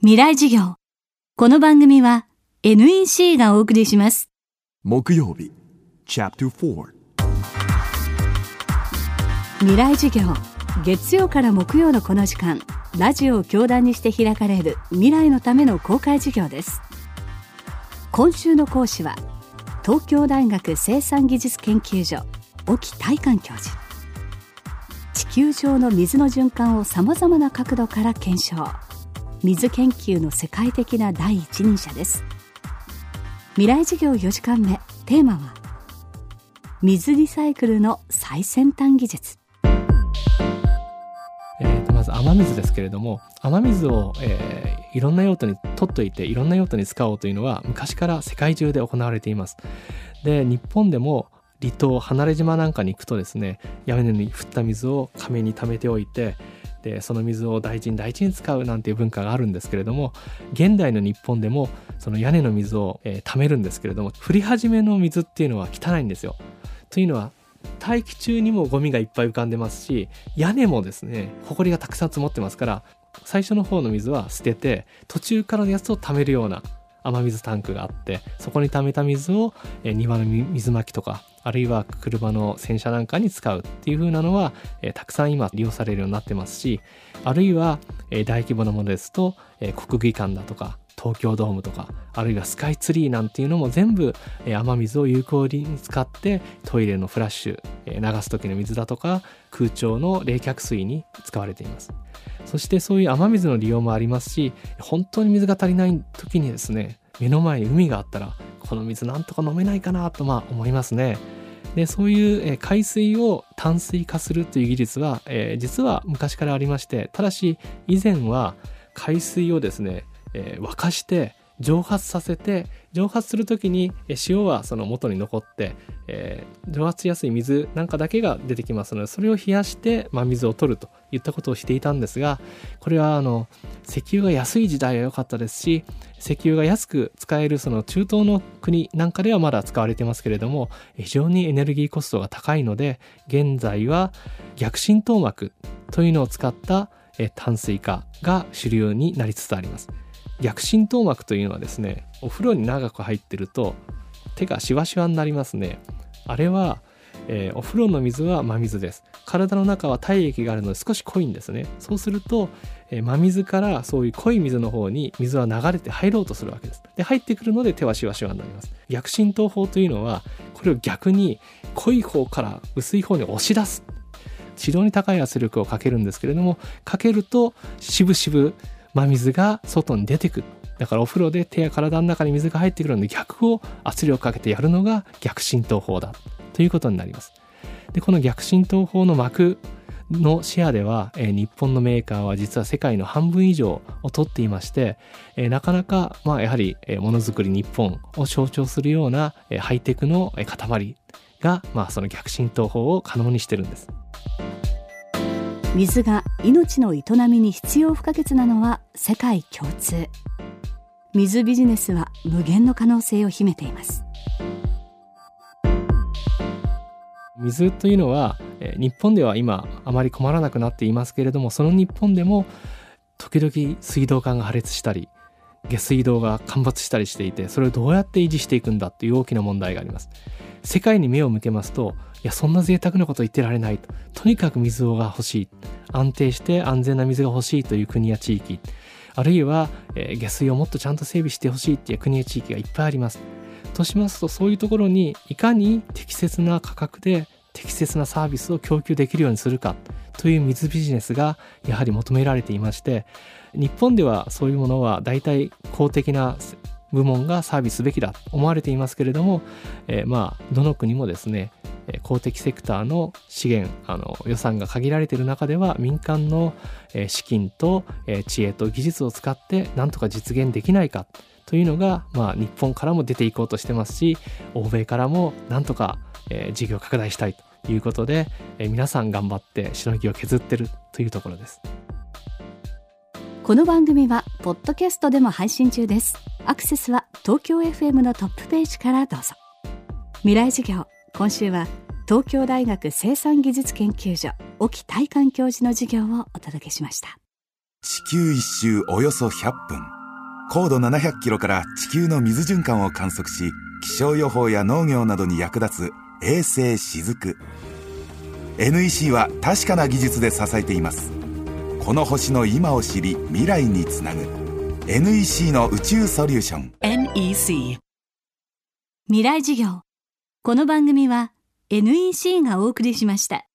未来授業。この番組は NEC がお送りします。木曜日 Chapter 4未来授業。月曜から木曜のこの時間ラジオを教壇にして開かれる未来のための公開授業です。今週の講師は東京大学生産技術研究所沖大観教授。地球上の水の循環をさまざまな角度から検証水研究の世界的な第一人者です。未来授業4時間目テーマは水リサイクルの最先端技術。えー、とまず雨水ですけれども雨水を、えーいろんな用途に取っといていろんな用途に使おうというのは昔から世界中で行われています。で日本でも離島離れ島なんかに行くとですね屋根に降った水を亀に溜めておいてでその水を大事に大事に使うなんていう文化があるんですけれども現代の日本でもその屋根の水を、えー溜めるんですけれども降り始めの水っていうのは汚いんですよ。というのは大気中にもゴミがいっぱい浮かんでますし屋根もですね埃がたくさん積もってますから最初の方の水は捨てて途中からのやつを溜めるような雨水タンクがあってそこに溜めた水をえ庭の水まきとかあるいは車の洗車なんかに使うっていう風なのは、えたくさん今利用されるようになってますしあるいは、え大規模なものですと、え国技館だとか東京ドームとかあるいはスカイツリーなんていうのも全部、雨水を有効に使ってトイレのフラッシュ、流す時の水だとか空調の冷却水に使われています。そしてそういう雨水の利用もありますし本当に水が足りない時にですね目の前に海があったらこの水なんとか飲めないかなとまあ思いますね。でそういう海水を淡水化するという技術は、えー実は昔からありましてただし以前は海水をですね、えー沸かして蒸発させて蒸発する時に塩はその元に残って、えー蒸発しやすい水なんかだけが出てきますのでそれを冷やして真水を取るといったことをしていたんですがこれはあの石油が安い時代は良かったですし石油が安く使えるその中東の国なんかではまだ使われてますけれども非常にエネルギーコストが高いので現在は逆浸透膜というのを使ったえ淡水化が主流になりつつあります。逆浸透膜というのはですねお風呂に長く入ってると手がシワシワになりますね。あれは、えーお風呂の水は真水です。体の中は体液があるので少し濃いんですね。そうすると、えー真水からそういう濃い水の方に水は流れて入ろうとするわけです。で入ってくるので手はシワシワになります。逆浸透法というのはこれを逆に濃い方から薄い方に押し出す。非常に高い圧力をかけるんですけれどもかけるとしぶしぶ真水が外に出てくる。だからお風呂で手や体の中に水が入ってくるので逆を圧力かけてやるのが逆浸透法だ。ということになります。でこの逆浸透法の膜のシェアでは、えー日本のメーカーは実は世界の半分以上を取っていまして、えーなかなか、まあ、やはり、えーものづくり日本を象徴するような、えーハイテクの、塊が、まあ、その逆浸透法を可能にしてるんです。水が命の営みに必要不可欠なのは世界共通。水ビジネスは無限の可能性を秘めています。水というのは、え日本では今あまり困らなくなっていますけれどもその日本でも時々水道管が破裂したり下水道が干ばつしたりしていてそれをどうやって維持していくんだという大きな問題があります。世界に目を向けますといやそんな贅沢なこと言ってられないと。とにかく水が欲しい。安定して安全な水が欲しいという国や地域。あるいは、え下水をもっとちゃんと整備してほしいっていう国や地域がいっぱいあります。としますとそういうところにいかに適切な価格で適切なサービスを供給できるようにするかという水ビジネスがやはり求められていまして日本ではそういうものは大体公的な部門がサービスすべきだと思われていますけれども、えーまあどの国もですね公的セクターの資源あの予算が限られている中では民間の資金と知恵と技術を使ってなんとか実現できないかというのが、まあ、日本からも出ていこうとしてますし欧米からもなんとか、事業拡大したいと。いうことで、えー皆さん頑張ってしのぎを削ってるというところです。この番組はポッドキャストでも配信中です。アクセスは東京 FM のトップページからどうぞ。未来授業今週は東京大学生産技術研究所沖大観教授の授業をお届けしました。地球一周およそ100分。高度700キロから地球の水循環を観測し気象予報や農業などに役立つ衛星しずく。NEC は確かな技術で支えています。この星の今を知り未来につなぐ。NEC の宇宙ソリューション。NEC 未来事業。この番組は NEC がお送りしました。